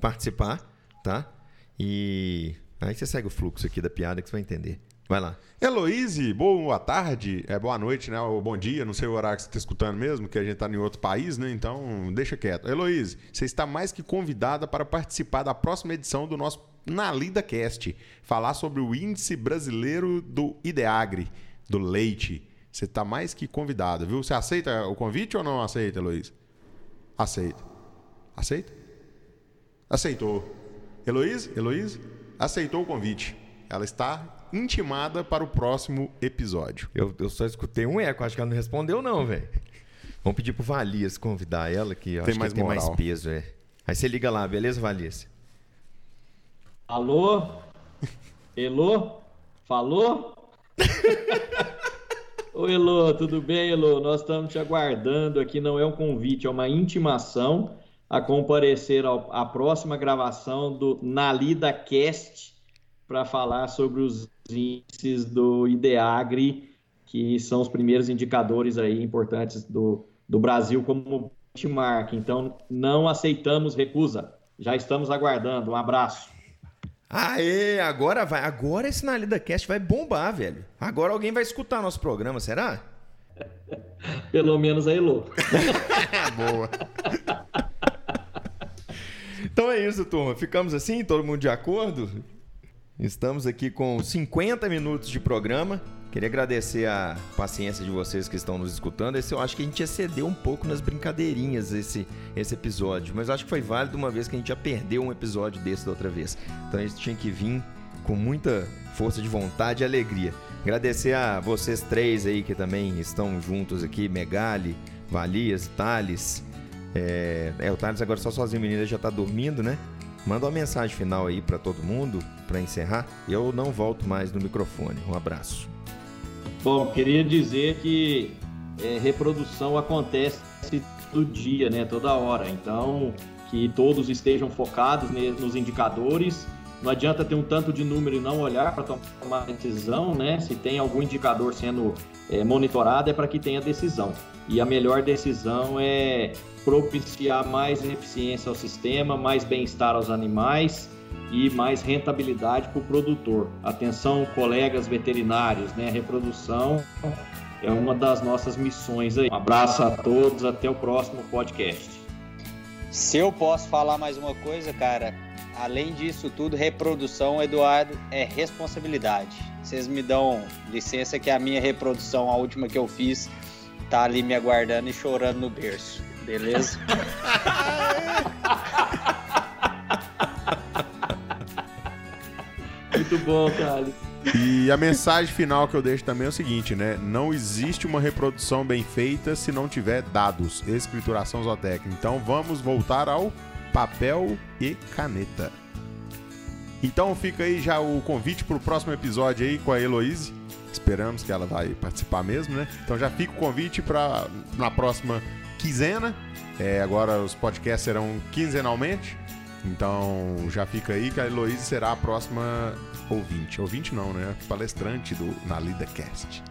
participar, tá? E aí você segue o fluxo aqui da piada que você vai entender. Vai lá. Heloíse, boa tarde, é boa noite, né? Ou bom dia, não sei o horário que você está escutando mesmo, que a gente está em outro país, né? Então, deixa quieto. Heloíse, você está mais que convidada para participar da próxima edição do nosso Nalida Cast, falar sobre o índice brasileiro do Ideagre, do leite. Você está mais que convidada, viu? Você aceita o convite ou não aceita, Heloíse? Aceita. Aceita? Aceitou. Heloíse? Heloíse? Aceitou o convite. Ela está intimada para o próximo episódio. Eu, eu só escutei um eco, acho que ela não respondeu, não, velho. Vamos pedir pro Valias convidar ela, que tem, mais, que tem mais peso, é. Aí você liga lá, beleza, Valias? Alô? Elô? Falou? Oi, Elô, tudo bem, Elô? Nós estamos te aguardando aqui, não é um convite, é uma intimação a comparecer à próxima gravação do Nalida Cast para falar sobre os índices do IDEAGRE, que são os primeiros indicadores aí importantes do, do Brasil como benchmark. Então, não aceitamos recusa. Já estamos aguardando. Um abraço. Aê, agora vai. Agora esse Nalida Cast vai bombar, velho. Agora alguém vai escutar nosso programa, será? Pelo menos a Elo. Boa. Então é isso, turma. Ficamos assim, todo mundo de acordo? Estamos aqui com 50 minutos de programa. Queria agradecer a paciência de vocês que estão nos escutando. Esse, eu acho que a gente excedeu um pouco nas brincadeirinhas esse, esse episódio, mas acho que foi válido uma vez que a gente já perdeu um episódio desse da outra vez. Então a gente tinha que vir com muita força de vontade e alegria. Agradecer a vocês três aí que também estão juntos aqui, Megali, Valias, Thales. É, é o Thales agora só sozinho, o menino já está dormindo, né? Manda uma mensagem final aí para todo mundo para encerrar. Eu não volto mais no microfone. Um abraço. Bom, queria dizer que é, reprodução acontece todo dia, né? Toda hora. Então, que todos estejam focados nos indicadores. Não adianta ter um tanto de número e não olhar para tomar decisão, né? Se tem algum indicador sendo é, monitorado, é para que tenha decisão. E a melhor decisão é propiciar mais eficiência ao sistema, mais bem-estar aos animais e mais rentabilidade para o produtor. Atenção, colegas veterinários, né? Reprodução é uma das nossas missões aí. Um abraço a todos, até o próximo podcast. Se eu posso falar mais uma coisa, cara, além disso tudo, reprodução, Eduardo, é responsabilidade. Vocês me dão licença que a minha reprodução, a última que eu fiz, tá ali me aguardando e chorando no berço. Beleza? Muito bom, Thales. E a mensagem final que eu deixo também é o seguinte, né? Não existe uma reprodução bem feita se não tiver dados, escrituração zootécnica. Então vamos voltar ao papel e caneta. Então fica aí já o convite para o próximo episódio aí com a Heloise. Esperamos que ela vai participar mesmo, né? Então já fica o convite para na próxima quinzena. É, agora os podcasts serão quinzenalmente. Então já fica aí que a Heloise será a próxima ouvinte. Ouvinte não, né? Palestrante do, na LidaCast.